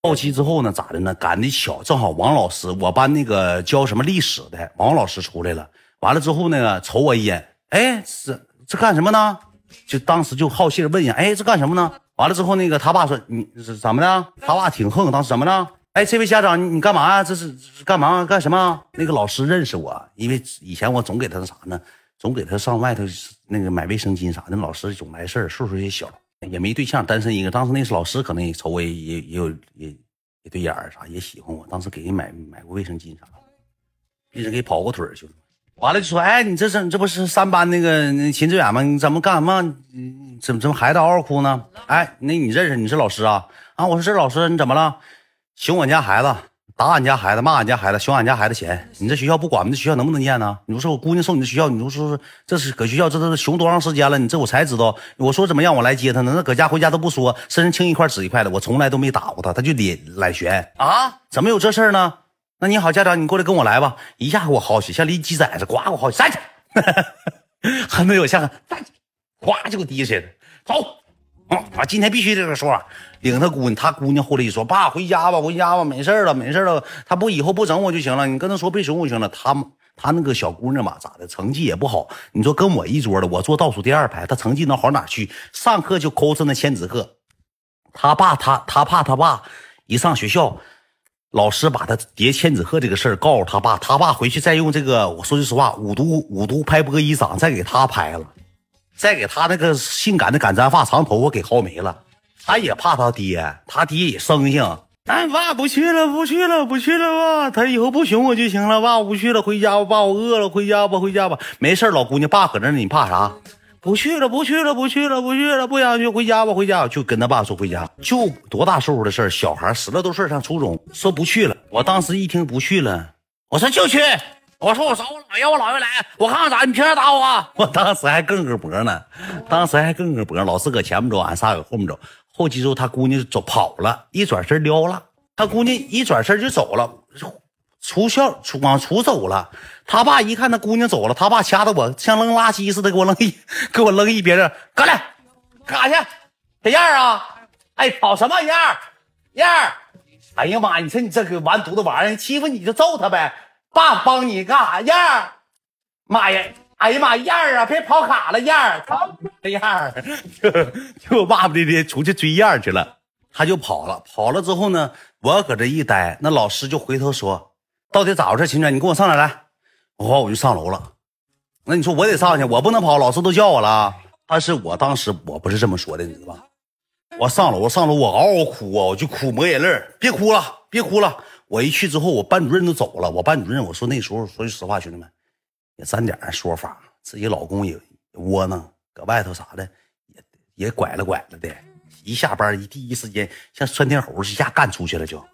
到期之后呢，咋的呢？赶的巧，正好王老师，我班那个教什么历史的王老师出来了。完了之后呢，瞅我一眼，哎，这这干什么呢？就当时就好信问一下，哎，这干什么呢？完了之后，那个他爸说，你是怎么的？他爸挺横，当时怎么呢？哎，这位家长，你你干嘛呀？这是干嘛干什么？那个老师认识我，因为以前我总给他啥呢？总给他上外头那个买卫生巾啥的。老师总来事儿，岁数也小。也没对象，单身一个。当时那是老师，可能也瞅我也也也有也也对眼儿啥，也喜欢我。当时给人买买过卫生巾啥的，一直给跑过腿去了。完了就说：“哎，你这是这不是三班那个秦志远吗？你怎么干什么？怎么怎么孩子嗷嗷哭呢？哎，那你认识你是老师啊？啊，我说是老师，你怎么了？熊我家孩子。”打俺家孩子，骂俺家孩子，熊俺家孩子钱，你这学校不管吗？这学校能不能念呢？你说我姑娘送你这学校，你说说这是搁学校这都是熊多长时间了？你这我才知道。我说怎么让我来接他呢？那搁家回家都不说，身上青一块紫一块的，我从来都没打过他，他就得来悬啊？怎么有这事儿呢？那你好，家长，你过来跟我来吧，一下给我薅起，像离鸡仔似的，呱给我薅起，站起，还没有下站起，呱就给我提起来了，走。嗯，啊，今天必须这个说，领他姑娘，他姑娘后来一说，爸回家吧，回家吧，没事了，没事了，他不以后不整我就行了，你跟他说别整我就行了。他他那个小姑娘嘛，咋的，成绩也不好，你说跟我一桌的，我坐倒数第二排，他成绩能好哪去？上课就抠着那千纸鹤，他爸他他怕他爸一上学校，老师把他叠千纸鹤这个事儿告诉他爸，他爸回去再用这个，我说句实话，五毒五毒拍波一掌再给他拍了。再给他那个性感的干毡发、长头发给薅没了，他也怕他爹，他爹也生性。哎，爸不去了，不去了，不去了，爸，他以后不熊我就行了，爸，我不去了，回家吧，爸，我饿了，回家吧，回家吧，没事老姑娘，爸搁那呢，你怕啥？不去了，不去了，不去了，不去了，不想去，回家吧，回家，就跟他爸说回家，就多大岁数的事小孩十来多岁上初中，说不去了。我当时一听不去了，我说就去。我说我找我姥爷，我姥爷来，我看看咋？你凭啥打我？我当时还更个脖呢，当时还更个脖。老师搁前面走，俺仨搁后面走。后期之后，他姑娘走跑了，一转身撩了。他姑娘一转身就走了，出校出往出走了。他爸一看他姑娘走了，他爸掐着我像扔垃圾似的，给我扔一 给我扔一边儿。过来，干啥去？小燕儿啊？哎，跑什么燕儿？燕儿？哎呀妈！你说你这个完犊子玩意儿，欺负你就揍他呗。爸帮你干啥呀？妈呀！哎呀妈，燕儿啊，别跑卡了，燕儿，燕儿，就我爸爸的出去追燕儿去了，他就跑了。跑了之后呢，我搁这一待，那老师就回头说：“到底咋回事？秦川，你跟我上来来。”我我就上楼了。那你说我得上去，我不能跑，老师都叫我了。但是我当时我不是这么说的，你知道吧？我上楼，我上楼，我嗷嗷哭啊，我就哭抹眼泪别哭了，别哭了。我一去之后，我班主任都走了。我班主任我说那时候说句实话，兄弟们也沾点说法，自己老公也窝囊，搁外头啥的也也拐了拐了的。一下班一第一时间像窜天猴，一下干出去了就。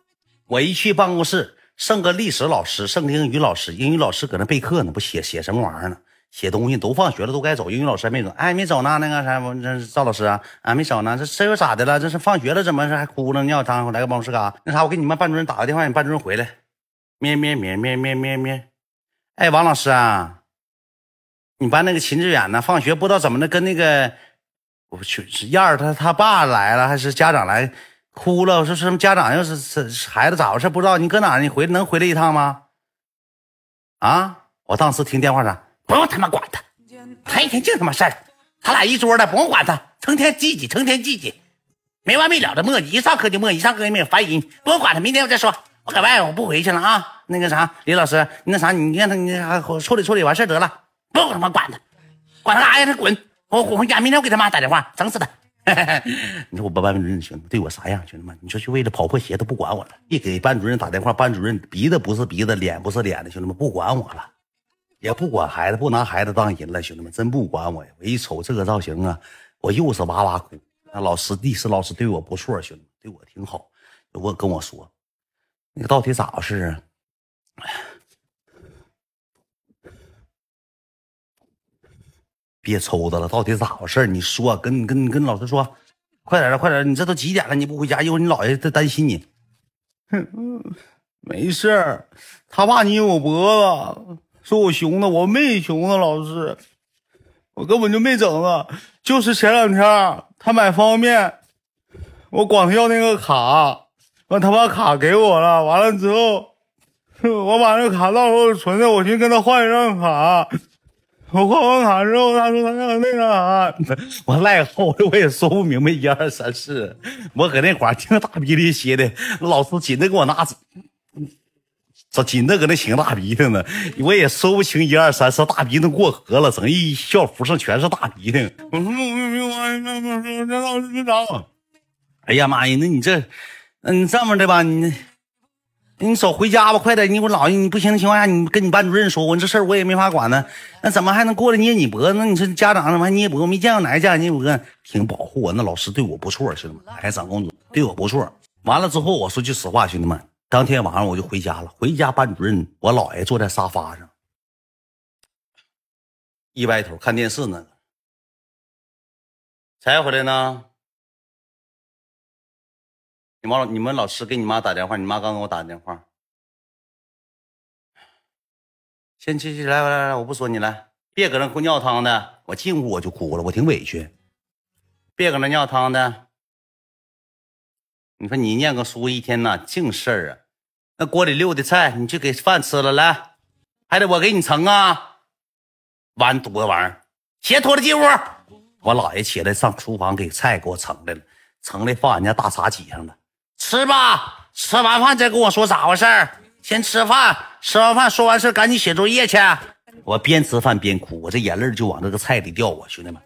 我一去办公室，剩个历史老师，剩个英语老师，英语老师搁那备课呢，不写写什么玩意儿呢？写东西都放学了，都该走。英语老师还没走，哎，没走呢。那个啥，我这赵老师啊，啊，没走呢。这这又咋的了？这是放学了，怎么是还哭了？尿汤，来个办公室干啥？那啥，我给你们班主任打个电话，你班主任回来。咩咩咩咩咩咩咩。哎，王老师啊，你班那个秦志远呢？放学不知道怎么的，跟那个我去是燕儿他他爸来了，还是家长来哭了？我说什么家长要是是孩子咋回事？不知道你搁哪？你回能回来一趟吗？啊！我当时听电话上。不用他妈管他，他一天净他妈事儿，他俩一桌的，不用管他，成天唧唧，成天唧唧，没完没了的磨叽，一上课就磨叽，一上课就磨烦人，不用管他，明天我再说，我搁外我不回去了啊。那个啥，李老师，那啥，你让他你处理处理完事得了，不用他妈管他，管他干啥呀？他滚，我滚回家，明天我给他妈打电话，整死他。你说我班班主任兄弟对我啥样？兄弟们，你说就为了跑破鞋都不管我了，一给班主任打电话，班主任鼻子不是鼻子，脸不是脸的，兄弟们不管我了。也不管孩子，不拿孩子当人了，兄弟们真不管我呀！我一瞅这个造型啊，我又是哇哇哭。那老师、历史老师对我不错，兄弟们对我挺好。我跟我说，那个到底咋回事啊？别抽他了，到底咋回事？你说，跟跟跟老师说，快点的，快点！你这都几点了？你不回家，一会儿你姥爷他担心你。哼没事，他怕你我脖子。说我熊呢，我没熊呢，老师，我根本就没整呢，就是前两天他买方便面，我管他要那个卡，完他把卡给我了，完了之后，我把那个卡到时候存着，我去跟他换一张卡，我换完卡之后，他说他那那个啥，我赖后的 我也说不明白一二三四，我搁那块儿听大鼻涕歇的，老师紧着给我拿走。这紧着搁那擤大鼻涕呢，我也说不清一二三四，大鼻涕过河了，整一校服上全是大鼻涕。我说我没有啊，那那那老师没找。哎呀妈呀，那你这，嗯，这么的吧，你你走回家吧，快点。你我姥爷，你不行的情况下，你跟你班主任说，我这事儿我也没法管呢。那怎么还能过来捏你脖子？那你说家长怎么还捏脖子？没见过哪个家长捏脖子，挺保护我。那老师对我不错，兄弟们，还长公主对我不错。完了之后，我说句实话，兄弟们。当天晚上我就回家了。回家，班主任我姥爷坐在沙发上，一歪头看电视呢。才回来呢？你妈、你们老师给你妈打电话，你妈刚给我打电话。先去去，来来来来，我不说你来，别搁那哭尿汤的。我进屋我就哭了，我挺委屈。别搁那尿汤的。你说你念个书一天呐，净事儿啊。那锅里溜的菜，你去给饭吃了来，还得我给你盛啊？完犊子玩意儿，鞋脱了进屋。我姥爷起来上厨房给菜给我盛来了，盛来放俺家大茶几上了。吃吧，吃完饭再跟我说咋回事先吃饭，吃完饭说完事赶紧写作业去。我边吃饭边哭，我这眼泪就往这个菜里掉啊，兄弟们，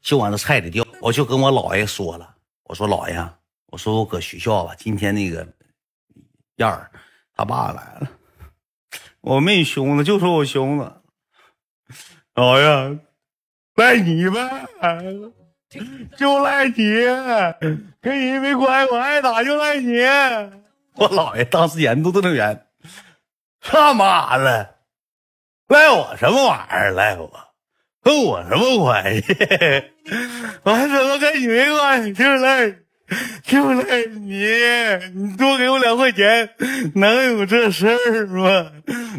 就往这菜里掉。我就跟我姥爷说了，我说姥爷，我说我搁学校吧，今天那个燕儿。他爸来了，我没凶他，就说我凶他。老爷，赖你呗，就赖你，跟人没关系，我挨打就赖你。我姥爷当时眼都瞪圆，他妈的，赖我什么玩意儿？赖我，跟我什么关系？我还怎么跟你没关系？就赖。就赖你，你多给我两块钱，能有这事儿吗？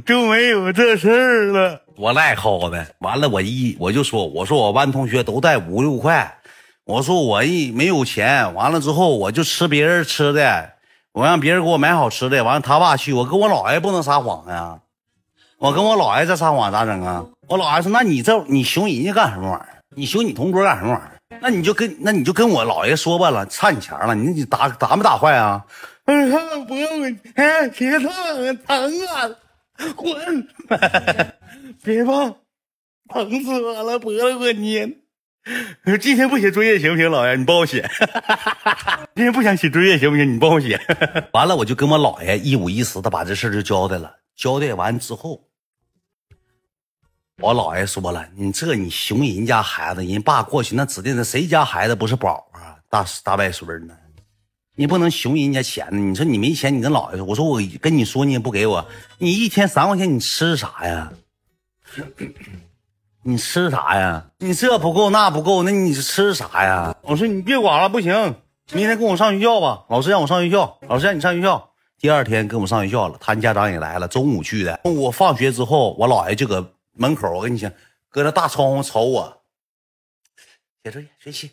就没有这事儿了。我赖好的，完了我一我就说，我说我班同学都带五六块，我说我一没有钱，完了之后我就吃别人吃的，我让别人给我买好吃的，完了他爸去，我跟我姥爷不能撒谎呀，我跟我姥爷这撒谎咋整啊？我姥爷说，那你这你熊人家干什么玩意儿？你熊你同桌干什么玩意儿？那你就跟那你就跟我姥爷说吧了，差你钱了，你你打打没打坏啊？不用，哎，别碰，疼啊！滚！别碰，疼死我了，脖子给我捏。今天不写作业行不行，姥爷？你帮我写。今天不想写作业行不行？你帮我写。完了，我就跟我姥爷一五一十的把这事就交代了。交代完之后，我姥爷说了：“你这你熊人家孩子，人爸过去那指定是谁家孩子不是宝啊？大大外孙呢？你不能熊人家钱呢。你说你没钱，你跟姥爷说。我说我跟你说，你也不给我。你一天三块钱，你吃啥呀？” 你吃啥呀？你这不够那不够，那你吃啥呀？我说你别管了，不行，明天跟我上学校吧。老师让我上学校，老师让你上学校。第二天跟我上学校了，他家长也来了，中午去的。中午放学之后，我姥爷就搁门口，我跟你讲，搁那大窗户瞅我，写作业学习，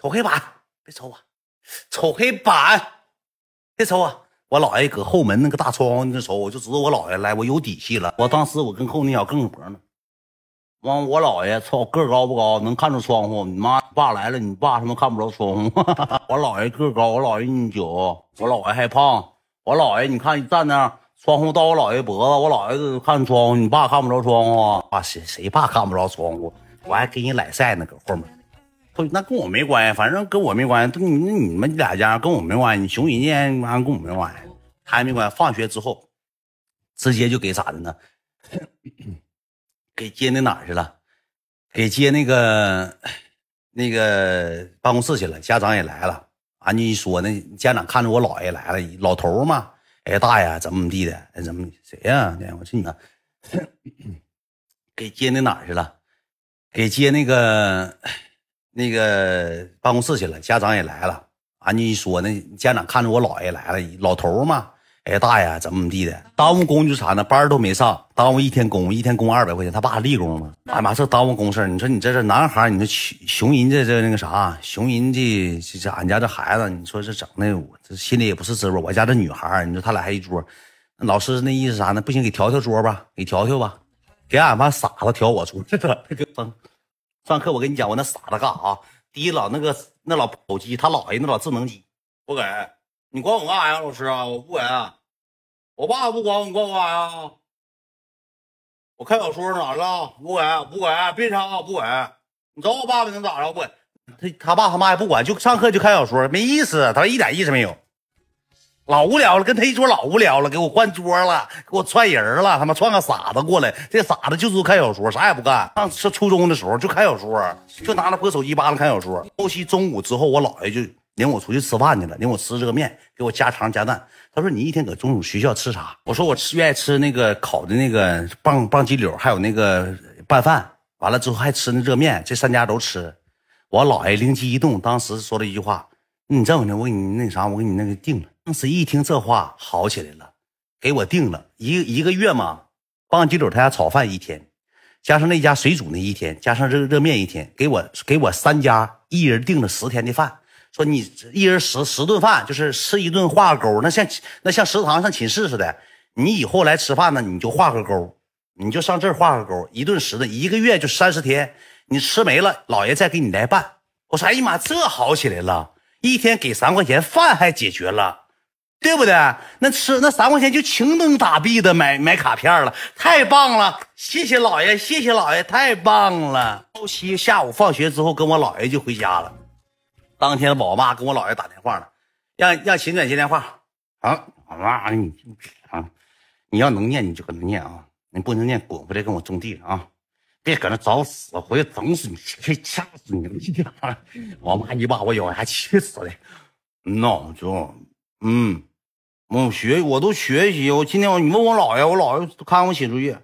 瞅黑板，别瞅我，瞅黑板，别瞅我。我姥爷搁后门那个大窗户那瞅，我就知道我姥爷来，我有底气了。我当时我跟后那小更脖呢。完，我姥爷操个高不高？能看着窗户。你妈爸来了，你爸他妈看不着窗户。我姥爷个高，我姥爷一米九，我姥爷还胖。我姥爷，你看你站那，窗户到我姥爷脖子，我姥爷看窗户，你爸看不着窗户。啊谁谁爸看不着窗户？我还给你揽晒呢，搁后面。不，那跟我没关系，反正跟我没关系。你你们俩家跟我没关系，你熊人家完跟我没关系，他也没关系。放学之后，直接就给咋的呢？给接那哪儿去了？给接那个那个办公室去了。家长也来了。俺就一说，那家长看着我姥爷来了，老头嘛。哎，大爷怎么怎么地的？哎，怎么谁呀？我说你呢？给接那哪儿去了？给接那个那个办公室去了。家长也来了。俺就一说，那家长看着我姥爷来了，老头嘛。哎，大爷，怎么怎么地的？耽误工就啥呢？班都没上，耽误一天工，一天工二百块钱。他爸立功吗？哎妈，这耽误公事你说你这是男孩你说熊熊人这这那个啥，熊人这这这俺家这孩子，你说这整的，我这心里也不是滋味。我家这女孩你说他俩还一桌，老师那意思啥呢？不行，给调调桌吧，给调调吧，给俺班傻子调我桌。上上课我跟你讲，我那傻子干啥？第一老那个那老手机，他姥爷那老智能机，不给。你管我干啥呀，老师啊？我不给，我爸不管我，你管我干啥呀？我看小说咋了？不管，不管，别吵，不管。你找我爸爸能咋着？不管，他他爸他妈也不管，就上课就看小说，没意思，他一点意思没有，老无聊了，跟他一桌老无聊了，给我换桌了，给我串人了，他妈串个傻子过来，这傻子就知道看小说，啥也不干。上上初中的时候就看小说，就拿那破手机扒拉看小说。后期中午之后，我姥爷就。领我出去吃饭去了，领我吃热面，给我加肠加蛋。他说：“你一天搁中午学校吃啥？”我说：“我吃愿意吃那个烤的那个棒棒鸡柳，还有那个拌饭。完了之后还吃那热面，这三家都吃。”我姥爷灵机一动，当时说了一句话：“你这么的，我给你那啥，我给你那个定了。”当时一听这话，好起来了，给我定了一一个月嘛。棒鸡柳他家炒饭一天，加上那家水煮那一天，加上热热面一天，给我给我三家一人订了十天的饭。说你一人十十顿饭，就是吃一顿画个勾，那像那像食堂上寝室似的。你以后来吃饭呢，你就画个勾，你就上这儿画个勾，一顿十顿，一个月就三十天，你吃没了，老爷再给你来办。我说，哎呀妈，这好起来了，一天给三块钱，饭还解决了，对不对？那吃那三块钱就情灯打币的买买卡片了，太棒了！谢谢老爷，谢谢老爷，太棒了。后期下午放学之后，跟我姥爷就回家了。当天我妈跟我姥爷打电话了，让让秦远接电话啊！我妈你啊，你要能念你就搁那念啊，你不能念滚回来跟我种地啊！别搁那找死，回去整死你，掐死你了！我 妈一把我咬牙，气死的。闹钟嗯，我学我都学习，我今天我你问我姥爷，我姥爷看我写作业。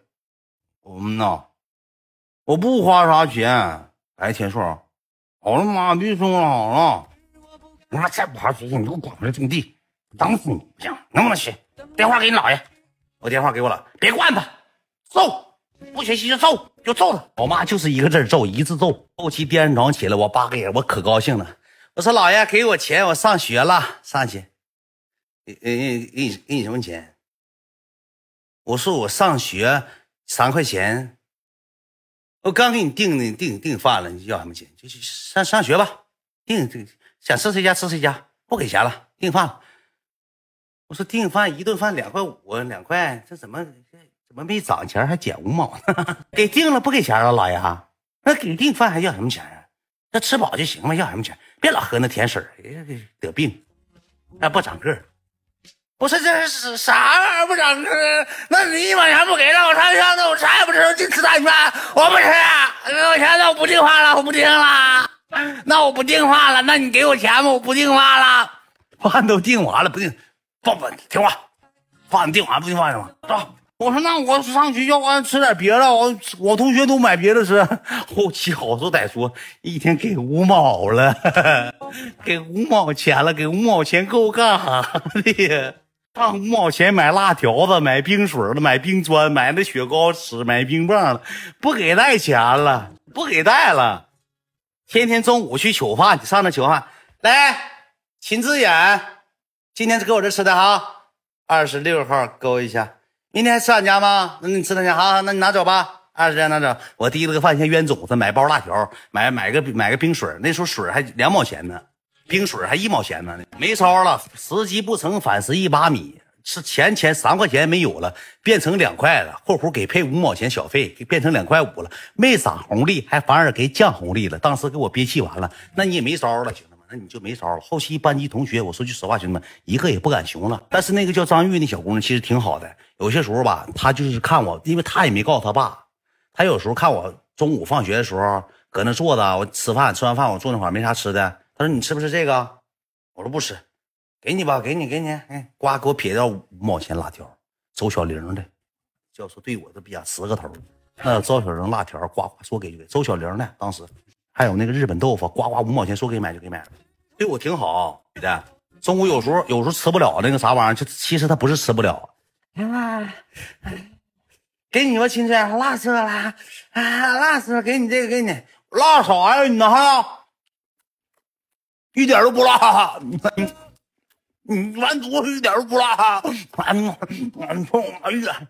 嗯呐，我不花啥钱。哎，天硕。好了，妈别说了，好了，妈再不好好学习，你给我滚回来种地，整死你！不行，能不能学？电话给你姥爷，我电话给我了，别惯他，揍，不学习就揍，就揍他。我妈就是一个字揍，一字揍。后期第二天早上起来，我爸给我可高兴了，我说姥爷给我钱，我上学了，上去。给给给给你给你什么钱？我说我上学三块钱。我刚给你订的订订饭了，你要什么钱？就去上上学吧。订这想吃谁家吃谁家，不给钱了。订饭了。我说订饭一顿饭两块五，两块，这怎么怎么没涨钱还减五毛呢？给订了不给钱了，老爷。那给订饭还要什么钱啊？那吃饱就行了，要什么钱？别老喝那甜水得病，还不长个不是这是啥玩意儿不长个那你一毛钱不给，我不吃，给我现在我不听话了，我不听了。那我不听话了，那你给我钱吧，我不听话了。饭都订完了，不订，不不听话，饭订完不听话是吗？走。我说那我上学校我吃点别的，我我同学都买别的吃。后期好说歹说，一天给五毛了，给五毛钱了，给五毛钱够干啥的？上五毛钱买辣条子，买冰水了，买冰砖，买那雪糕吃，买冰棒了，不给带钱了，不给带了。天天中午去取饭，上那取饭来。秦志远，今天是搁我这吃的哈，二十六号勾一下。明天吃俺家吗？那你吃他家，好，那你拿走吧。二十拿走。我提了个饭先冤种子，买包辣条，买买个买个冰水。那时候水还两毛钱呢，冰水还一毛钱呢。没招了，时机不成反蚀一把米。是钱钱三块钱没有了，变成两块了。括弧给配五毛钱小费，给变成两块五了。没涨红利，还反而给降红利了。当时给我憋气完了，那你也没招了，兄弟们，那你就没招了。后期班级同学，我说句实话，兄弟们一个也不敢熊了。但是那个叫张玉那小姑娘其实挺好的。有些时候吧，她就是看我，因为她也没告诉她爸。她有时候看我中午放学的时候搁那坐着，我吃饭，吃完饭我坐那块没啥吃的。他说：“你吃不吃这个？”我说：“不吃。”给你吧，给你，给你，哎，呱，给我撇掉五毛钱辣条，周小玲的，教授对我这比较十个头。那赵小玲辣条，呱呱说给就给。周小玲的，当时还有那个日本豆腐，呱呱五毛钱说给买就给买了，对我挺好。女的，中午有时候有时候吃不了那个啥玩意儿，就其实他不是吃不了。啊，给你吧，亲亲，辣死了，啊，辣死了，给你这个，给你辣啥呀？你呢？哈，一点都不辣，你完犊子一点都不辣，嗯嗯，哎呀，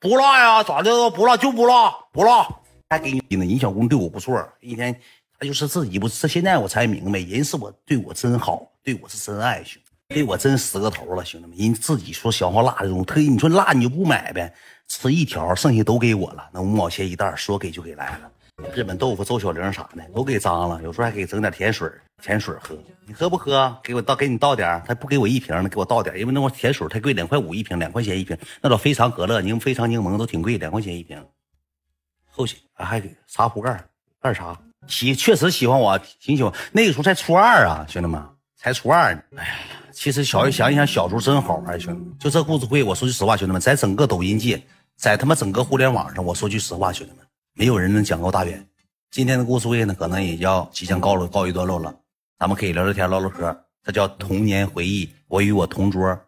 不辣呀？咋的？不辣就不辣，不辣。还给你呢，人小工对我不错，一天他就是自己不，这现在我才明白，人是我对我真好，对我是真爱，兄弟。对我真十个头了，兄弟们，人自己说消化辣的东西，特意你说辣你就不买呗，吃一条，剩下都给我了，那五毛钱一袋，说给就给来了。日本豆腐、周小玲啥的都给脏了，有时候还给整点甜水，甜水喝，你喝不喝？给我倒，给你倒点，他不给我一瓶呢，给我倒点，因为那会甜水太贵，两块五一瓶，两块钱一瓶，那老非常可乐、柠非常柠檬都挺贵，两块钱一瓶。后期还给茶壶盖盖茶，喜确实喜欢我，挺喜欢。那个时候才初二啊，兄弟们，才初二呢。哎呀。其实小想一想，小时候真好玩，兄弟们。就这故事会，我说句实话，兄弟们，在整个抖音界，在他妈整个互联网上，我说句实话，兄弟们，没有人能讲够大远。今天的故事会呢，可能也要即将告了告一段落了。咱们可以聊聊天，唠唠嗑，这叫童年回忆。我与我同桌